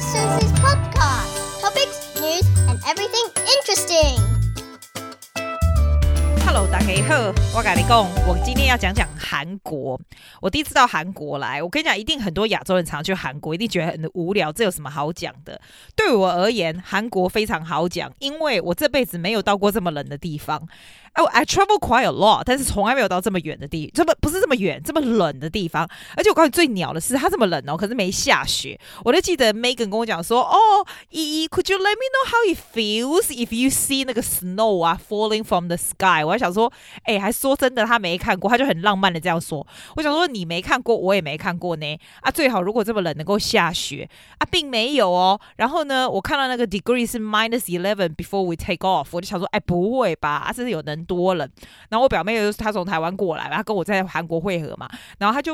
Mrs. Susie's podcast. Topics, news, and everything interesting. Hello，大家好，我跟你讲，我今天要讲讲韩国。我第一次到韩国来，我跟你讲，一定很多亚洲人常去韩国，一定觉得很无聊。这有什么好讲的？对我而言，韩国非常好讲，因为我这辈子没有到过这么冷的地方。哎，我 I travel quite a lot，但是从来没有到这么远的地，这么不是这么远，这么冷的地方。而且我告诉你最鸟的是，它这么冷哦，可是没下雪。我就记得 Megan 跟我讲说，哦，依依，Could you let me know how it feels if you see 那个 snow 啊 falling from the sky？我还想说，哎，还说真的，他没看过，他就很浪漫的这样说。我想说，你没看过，我也没看过呢。啊，最好如果这么冷能够下雪啊，并没有哦。然后呢，我看到那个 degree 是 minus eleven before we take off，我就想说，哎，不会吧？啊，这是有能。多人，然后我表妹又是她从台湾过来，然后跟我在韩国会合嘛，然后她就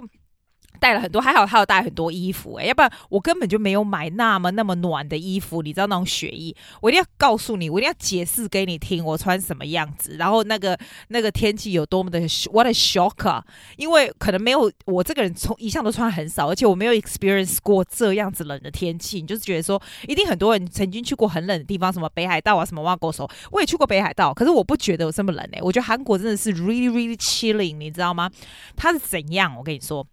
带了很多，还好他有带很多衣服哎，要不然我根本就没有买那么那么暖的衣服，你知道那种雪衣，我一定要告诉你，我一定要解释给你听，我穿什么样子，然后那个那个天气有多么的 what a shock 啊，因为可能没有我这个人从一向都穿很少，而且我没有 experience 过这样子冷的天气，你就是觉得说一定很多人曾经去过很冷的地方，什么北海道啊，什么挖沟手，我也去过北海道，可是我不觉得有这么冷哎，我觉得韩国真的是 really really chilling，你知道吗？它是怎样？我跟你说。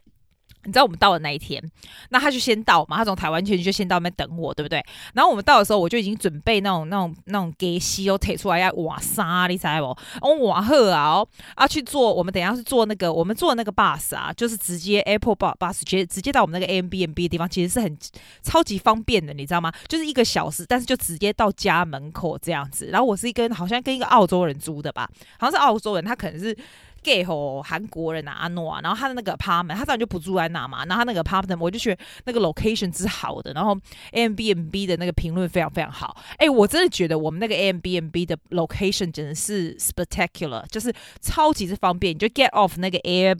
你知道我们到的那一天，那他就先到嘛，他从台湾去就先到那边等我，对不对？然后我们到的时候，我就已经准备那种那种那种给西哦，提出来要瓦沙，你知道不？我瓦赫啊，哦，啊去坐，我们等一下是坐那个，我们坐那个 bus 啊，就是直接 airport bus bus 直接直接到我们那个 Airbnb 的地方，其实是很超级方便的，你知道吗？就是一个小时，但是就直接到家门口这样子。然后我是一个好像跟一个澳洲人租的吧，好像是澳洲人，他可能是。给吼韩国人啊阿诺啊，然后他的那个 apartment，他当然就不住在那嘛。然后他那个 apartment，我就觉得那个 location 是好的，然后 Airbnb 的那个评论非常非常好。哎，我真的觉得我们那个 Airbnb 的 location 真的是 spectacular，就是超级之方便，你就 get off 那个 air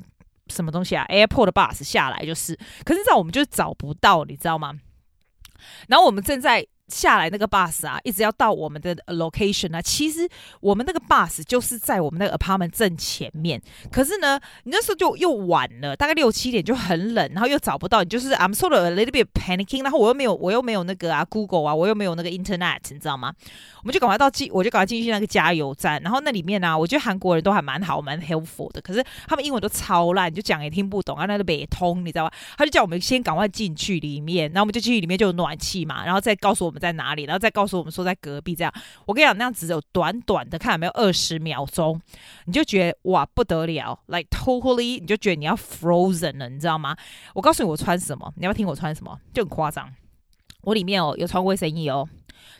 什么东西啊，airport 的 bus 下来就是。可是这样我们就找不到，你知道吗？然后我们正在。下来那个 bus 啊，一直要到我们的 location 啊。其实我们那个 bus 就是在我们那个 apartment 正前面。可是呢，你那时候就又晚了，大概六七点就很冷，然后又找不到。你就是 I'm sort of a little bit panicking，然后我又没有，我又没有那个啊 Google 啊，我又没有那个 internet，你知道吗？我们就赶快到进，我就赶快进去那个加油站。然后那里面呢、啊，我觉得韩国人都还蛮好，蛮 helpful 的。可是他们英文都超烂，就讲也听不懂啊，那个北通，你知道吗？他就叫我们先赶快进去里面，然后我们就进去里面就有暖气嘛，然后再告诉我我们。在哪里？然后再告诉我们说在隔壁这样。我跟你讲，那样只有短短的看有没有二十秒钟，你就觉得哇不得了，like totally，你就觉得你要 frozen 了，你知道吗？我告诉你我穿什么，你要不要听我穿什么？就很夸张，我里面哦有穿卫生衣哦。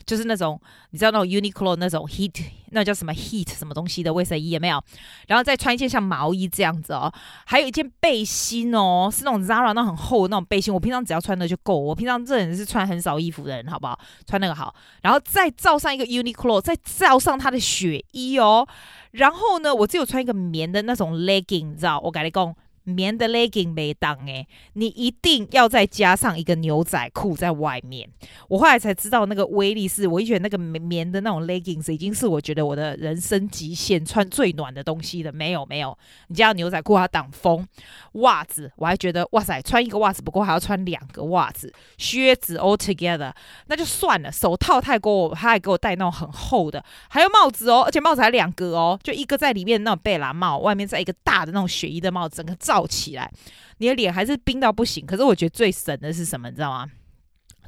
就是那种你知道那种 Uniqlo 那种 heat 那叫什么 heat 什么东西的卫生衣有没有？然后再穿一件像毛衣这样子哦，还有一件背心哦，是那种 Zara 那很厚的那种背心。我平常只要穿的就够，我平常这人是穿很少衣服的人，好不好？穿那个好，然后再罩上一个 Uniqlo，再罩上他的雪衣哦。然后呢，我只有穿一个棉的那种 legging，你知道？我跟你讲。棉的 legging 没当诶，你一定要再加上一个牛仔裤在外面。我后来才知道那个威力是，我一觉得那个棉棉的那种 leggings 已经是我觉得我的人生极限，穿最暖的东西了。没有没有，你加上牛仔裤它挡风，袜子我还觉得哇塞，穿一个袜子不够，还要穿两个袜子，靴子 all together 那就算了。手套太过，他还给我戴那种很厚的，还有帽子哦，而且帽子还两个哦，就一个在里面那种贝拉帽，外面再一个大的那种雪衣的帽子，整个罩。抱起来，你的脸还是冰到不行。可是我觉得最神的是什么，你知道吗？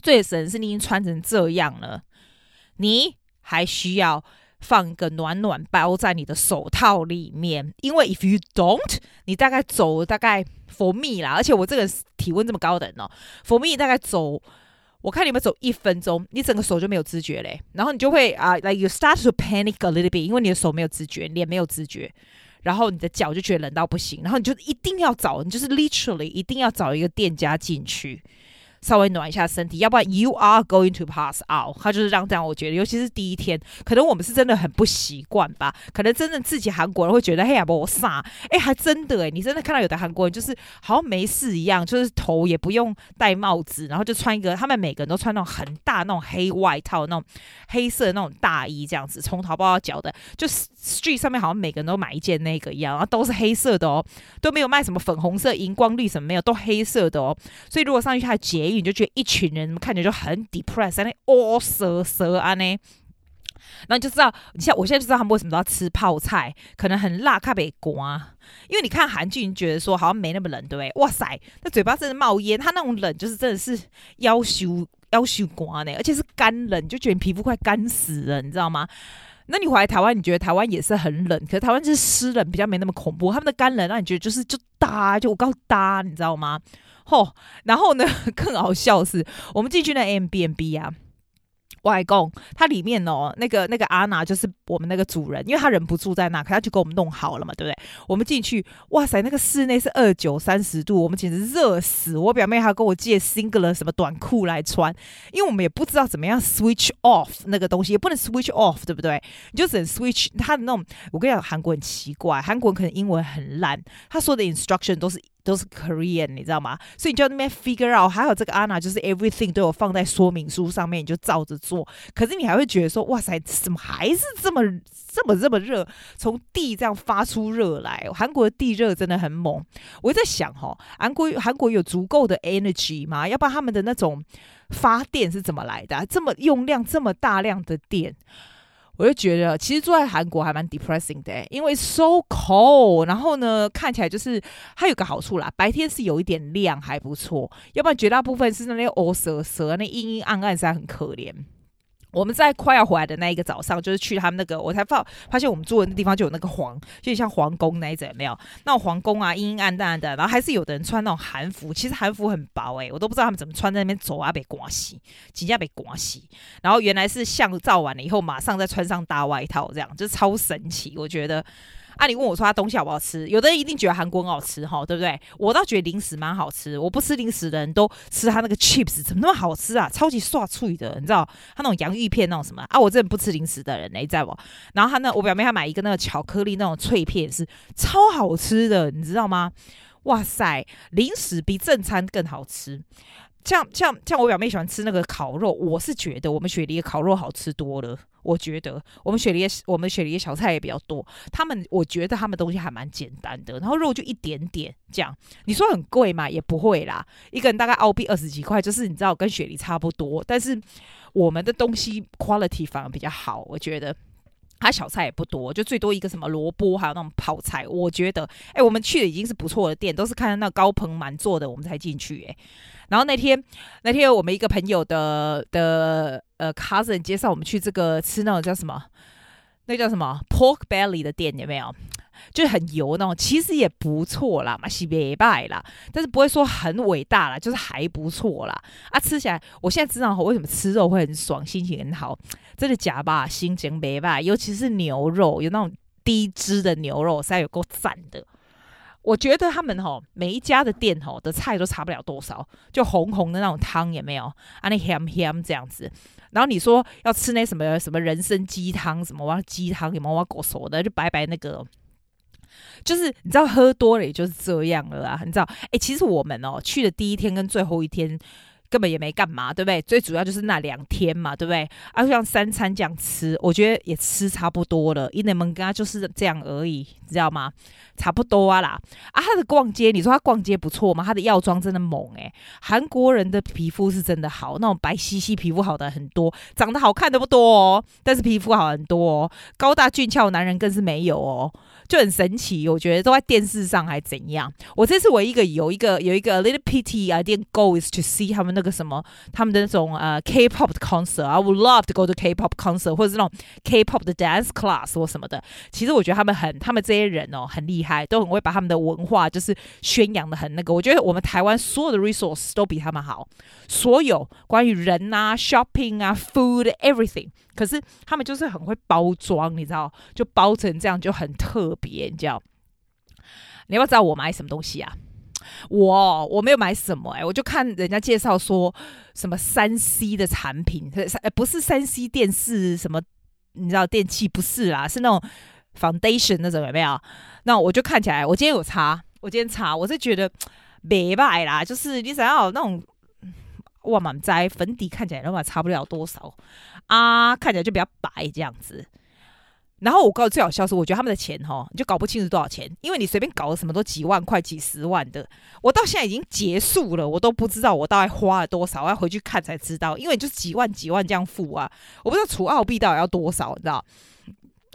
最神是你已经穿成这样了，你还需要放一个暖暖包在你的手套里面。因为 if you don't，你大概走大概 for me 啦，而且我这个体温这么高的人哦，for me 大概走，我看你们走一分钟，你整个手就没有知觉嘞，然后你就会啊、uh,，like you start to panic a little bit，因为你的手没有知觉，脸没有知觉。然后你的脚就觉得冷到不行，然后你就一定要找，你就是 literally 一定要找一个店家进去。稍微暖一下身体，要不然 you are going to pass out。他就是让这样，我觉得，尤其是第一天，可能我们是真的很不习惯吧。可能真正自己韩国人会觉得，嘿呀，我傻，哎，还真的哎，你真的看到有的韩国人就是好像没事一样，就是头也不用戴帽子，然后就穿一个，他们每个人都穿那种很大那种黑外套，那种黑色的那种大衣，这样子，从头包到脚的，就 street 上面好像每个人都买一件那个一样，然后都是黑色的哦，都没有卖什么粉红色、荧光绿什么没有，都黑色的哦。所以如果上去他结。你就觉得一群人看起来就很 depressed，那哦蛇蛇啊呢。然后你就知道，你像我现在就知道他们为什么都要吃泡菜，可能很辣，怕被刮。因为你看韩剧，你觉得说好像没那么冷，对不对？哇塞，那嘴巴真的冒烟，他那种冷就是真的是要修要修刮呢，而且是干冷，就觉得你皮肤快干死了，你知道吗？那你回来台湾，你觉得台湾也是很冷，可是台湾就是湿冷，比较没那么恐怖。他们的干冷让你觉得就是就搭，就我告诉搭，你知道吗？吼，然后呢，更好笑是，我们进去那 Airbnb 啊。外公，他里面哦，那个那个阿娜就是我们那个主人，因为他人不住在那，可他就给我们弄好了嘛，对不对？我们进去，哇塞，那个室内是二九三十度，我们简直热死。我表妹还跟我借 single 什么短裤来穿，因为我们也不知道怎么样 switch off 那个东西，也不能 switch off，对不对？你就只能 switch 他的那种。我跟你讲，韩国很奇怪，韩国人可能英文很烂，他说的 instruction 都是。都是 Korean，你知道吗？所以你就那边 figure out，还有这个 Anna 就是 everything 都有放在说明书上面，你就照着做。可是你还会觉得说，哇塞，怎么还是这么这么这么热？从地这样发出热来，韩国的地热真的很猛。我在想哈，韩国韩国有足够的 energy 吗？要不然他们的那种发电是怎么来的？这么用量这么大量的电？我就觉得，其实住在韩国还蛮 depressing 的，因为 so cold。然后呢，看起来就是它有个好处啦，白天是有一点亮，还不错。要不然绝大部分是那些乌蛇蛇，那阴阴暗暗，实在很可怜。我们在快要回来的那一个早上，就是去他们那个，我才发发现我们住的那地方就有那个皇，就像皇宫那一种，有没有？那种皇宫啊，阴阴暗暗的，然后还是有的人穿那种韩服，其实韩服很薄哎、我都不知道他们怎么穿在那边走啊，被刮洗，几下被刮洗，然后原来是像照完了以后，马上再穿上大外套，这样就超神奇，我觉得。啊，你问我说他东西好不好吃？有的人一定觉得韩国很好吃哈，对不对？我倒觉得零食蛮好吃。我不吃零食的人都吃他那个 chips，怎么那么好吃啊？超级刷脆的，你知道？他那种洋芋片那种什么啊？我真的不吃零食的人，你知道不？然后他那我表妹她买一个那个巧克力那种脆片是超好吃的，你知道吗？哇塞，零食比正餐更好吃。像像像我表妹喜欢吃那个烤肉，我是觉得我们雪梨的烤肉好吃多了。我觉得我们雪梨我们雪梨的小菜也比较多，他们我觉得他们东西还蛮简单的，然后肉就一点点这样。你说很贵嘛？也不会啦，一个人大概澳币二十几块，就是你知道跟雪梨差不多。但是我们的东西 quality 反而比较好，我觉得。他小菜也不多，就最多一个什么萝卜，还有那种泡菜。我觉得，哎、我们去的已经是不错的店，都是看到那高朋满座的，我们才进去。哎，然后那天那天我们一个朋友的的呃 cousin 介绍我们去这个吃那种叫什么，那、叫什么 pork belly 的店，有没有？就很油那种，其实也不错啦，嘛是没败啦，但是不会说很伟大啦，就是还不错啦。啊，吃起来，我现在知道为什么吃肉会很爽，心情很好，真的假吧？心情没败，尤其是牛肉，有那种低脂的牛肉，实在有够赞的。我觉得他们吼每一家的店吼的菜都差不了多少，就红红的那种汤也没有，啊那 ham ham 这样子。然后你说要吃那什么什么人参鸡汤，什么哇鸡汤，什么哇狗熟的，就白白那个。就是你知道喝多了也就是这样了啊，你知道？哎，其实我们哦去的第一天跟最后一天根本也没干嘛，对不对？最主要就是那两天嘛，对不对？啊，就像三餐这样吃，我觉得也吃差不多了。因为们跟他就是这样而已，知道吗？差不多啊啦。啊，他的逛街，你说他逛街不错吗？他的药妆真的猛诶。韩国人的皮肤是真的好，那种白皙皙皮肤好的很多，长得好看的不多哦，但是皮肤好很多哦，高大俊俏男人更是没有哦。就很神奇，我觉得都在电视上还怎样？我这次唯一一个有一个有一个 little pity I didn't go is to see 他们那个什么他们的那种呃 K-pop 的 concert。I would love to go to K-pop concert 或者是那种 K-pop 的 dance class 或什么的。其实我觉得他们很，他们这些人哦很厉害，都很会把他们的文化就是宣扬的很那个。我觉得我们台湾所有的 resource 都比他们好，所有关于人啊 shopping 啊 food everything。可是他们就是很会包装，你知道，就包成这样就很特别，你知道。你要不要知道我买什么东西啊？我我没有买什么哎、我就看人家介绍说什么三 C 的产品，不是三 C 电视什么，你知道电器不是啦，是那种 foundation 那种有没有？那我就看起来，我今天有擦，我今天擦，我是觉得没败啦，就是你想要那种。哇，满栽粉底看起来的话差不了多少啊，看起来就比较白这样子。然后我告诉最好笑是，我觉得他们的钱哈，你就搞不清楚多少钱，因为你随便搞了什么都几万块、几十万的。我到现在已经结束了，我都不知道我大概花了多少，我要回去看才知道，因为就是几万、几万这样付啊，我不知道除澳币到底要多少，你知道？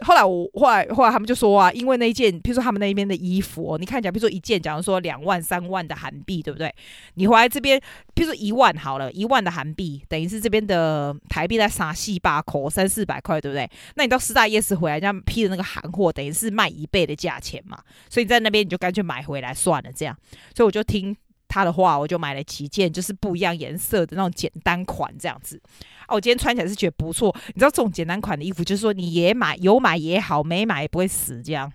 后来我后来后来他们就说啊，因为那一件，比如说他们那边的衣服，哦，你看起来，比如说一件，假如说两万三万的韩币，对不对？你回来这边，比如说一万好了，一万的韩币等于是这边的台币在三四八块，三四百块，对不对？那你到四大夜市回来，这样批的那个韩货，等于是卖一倍的价钱嘛。所以在那边你就干脆买回来算了，这样。所以我就听他的话，我就买了几件，就是不一样颜色的那种简单款，这样子。哦我今天穿起来是觉得不错，你知道这种简单款的衣服，就是说你也买有买也好，没买也不会死这样。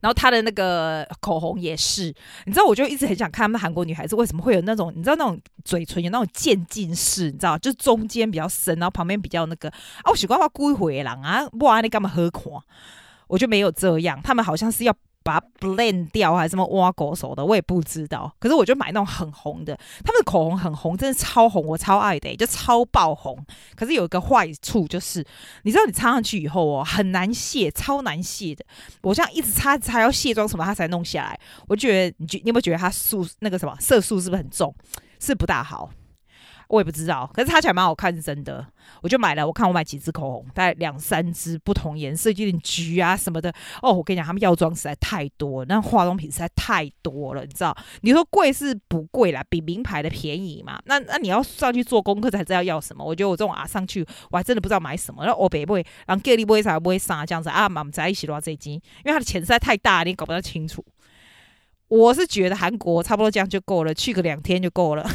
然后他的那个口红也是，你知道，我就一直很想看他们韩国女孩子为什么会有那种，你知道那种嘴唇有那种渐进式，你知道，就是中间比较深，然后旁边比较那个啊，我习惯话故意回狼啊，不然你干嘛喝狂？我就没有这样，他们好像是要。把它 blend 掉还是什么挖狗手的，我也不知道。可是我就买那种很红的，他们的口红很红，真的超红，我超爱的、就超爆红。可是有一个坏处就是，你知道你擦上去以后哦，很难卸，超难卸的。我这样一直擦擦要卸妆什么，它才弄下来。我觉得你觉你有没有觉得它素那个什么色素是不是很重，是不大好？我也不知道，可是擦起来蛮好看，是真的。我就买了，我看我买几支口红，大概两三支不同颜色，有点橘啊什么的。哦，我跟你讲，他们药妆实在太多，那化妆品实在太多了，你知道？你说贵是不贵啦，比名牌的便宜嘛。那那你要上去做功课才知道要什么。我觉得我这种啊上去，我还真的不知道买什么。然后我北不会，然后 Kelly 不会啥不会啥这样子啊，我们在一起的话这一斤，因为他的钱实在太大，你搞不太清楚。我是觉得韩国差不多这样就够了，去个两天就够了。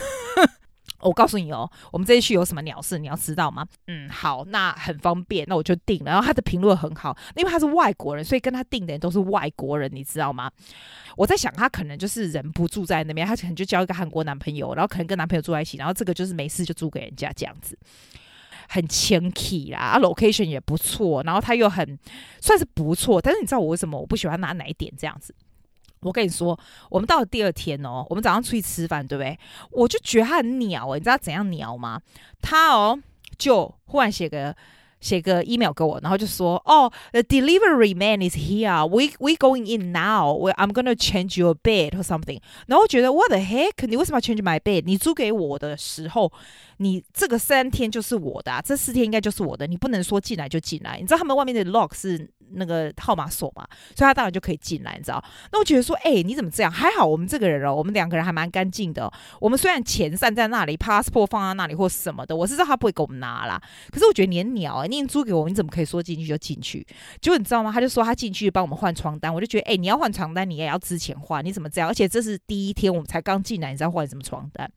我告诉你哦，我们这一区有什么鸟事，你要知道吗？嗯，好，那很方便，那我就订了。然后他的评论很好，因为他是外国人，所以跟他订的人都是外国人，你知道吗？我在想，他可能就是人不住在那边，他可能就交一个韩国男朋友，然后可能跟男朋友住在一起，然后这个就是没事就租给人家这样子，很谦气啦，啊，location 也不错，然后他又很算是不错，但是你知道我为什么我不喜欢拿哪一点这样子？我跟你说，我们到了第二天哦，我们早上出去吃饭，对不对？我就觉得他很鸟诶，你知道怎样鸟吗？他哦，就忽然写个写个 email 给我，然后就说：“哦，the delivery man is here. We we going in now. I'm gonna change your bed or something。”然后我觉得 What the heck？你为什么要 change my bed？你租给我的时候，你这个三天就是我的啊，这四天应该就是我的，你不能说进来就进来。你知道他们外面的 lock 是？那个号码锁嘛，所以他当然就可以进来，你知道？那我觉得说，哎、你怎么这样？还好我们这个人哦，我们两个人还蛮干净的、我们虽然钱散在那里，passport 放在那里或什么的，我是知道他不会给我们拿啦。可是我觉得你很鸟、欸，你租给我，你怎么可以说进去就进去？就你知道吗？他就说他进去帮我们换床单，我就觉得，哎、你要换床单，你也要之前换，你怎么这样？而且这是第一天，我们才刚进来，你知道换什么床单？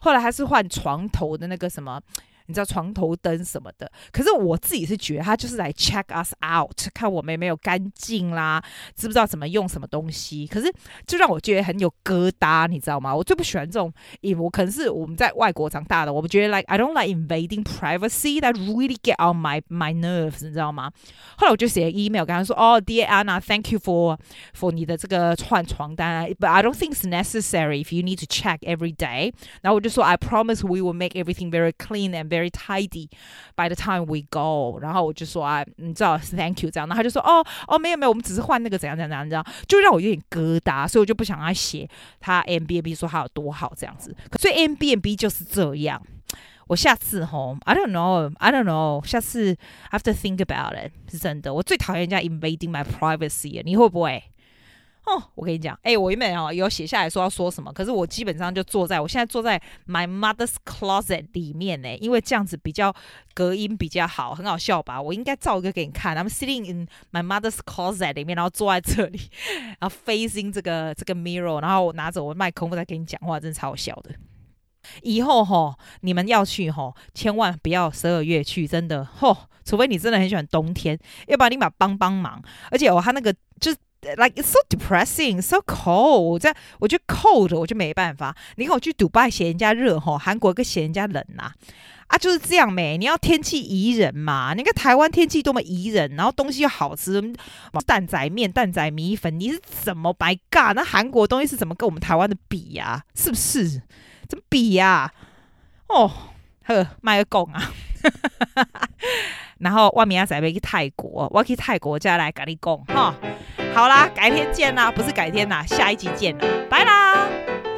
后来还是换床头的那个什么。你知道床头灯什么的，可是我自己是觉得他就是来 check us out，看我们有没有干净啦，知不知道怎么用什么东西。可是就让我觉得很有疙瘩，你知道吗？我最不喜欢这种，因为我可能是我们在外国长大的，我们觉得 like I don't like invading privacy that really get on my my nerves，你知道吗？后来我就写 email 跟他说，哦，Dear Anna，thank you for for 你的这个换床单，but I don't think it's necessary if you need to check every day。然后我就说，I promise we will make everything very clean and very tidy by the time we go，然后我就说啊，你知道，thank you 这样，然后他就说，哦哦，没有没有，我们只是换那个怎样怎样怎样，就让我有点疙瘩，所以我就不想他写他 M B A B 说他有多好这样子，所以 Airbnb 就是这样。我下次吼，I don't know，I don't know，下次 I have to think about it，是真的，我最讨厌人家 invading my privacy，你会不会？哦，我跟你讲，哎、我原本哦有写下来说要说什么，可是我基本上就坐在我现在坐在 my mother's closet 里面呢，因为这样子比较隔音比较好，很好笑吧？我应该照一个给你看，I'm sitting in my mother's closet 里面，然后坐在这里，然后 facing 这个这个 mirror，然后我拿着我的麦克风在跟你讲话，真的超好笑的。以后吼，你们要去吼，千万不要十二月去，真的吼，除非你真的很喜欢冬天，要不然你把帮帮忙。而且我他那个就是。Like it's so depressing, so cold。我这样我觉得 cold，我就没办法。你看我去迪拜嫌人家热吼，韩国更嫌人家冷呐，啊就是这样没。你要天气宜人嘛？你看台湾天气多么宜人，然后东西又好吃，蛋仔面、蛋仔米粉，你是怎么白干？那韩国东西是怎么跟我们台湾的比呀？是不是？怎么比呀？哦，呵，卖个拱啊！然后我明仔载要去泰国，我要去泰国再来跟你讲哈。好啦，改天见啦，不是改天啦，下一集见啦，拜啦。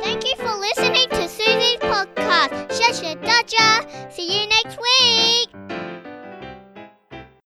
Thank you for listening to Susie's podcast. 谢谢大家，See you next week.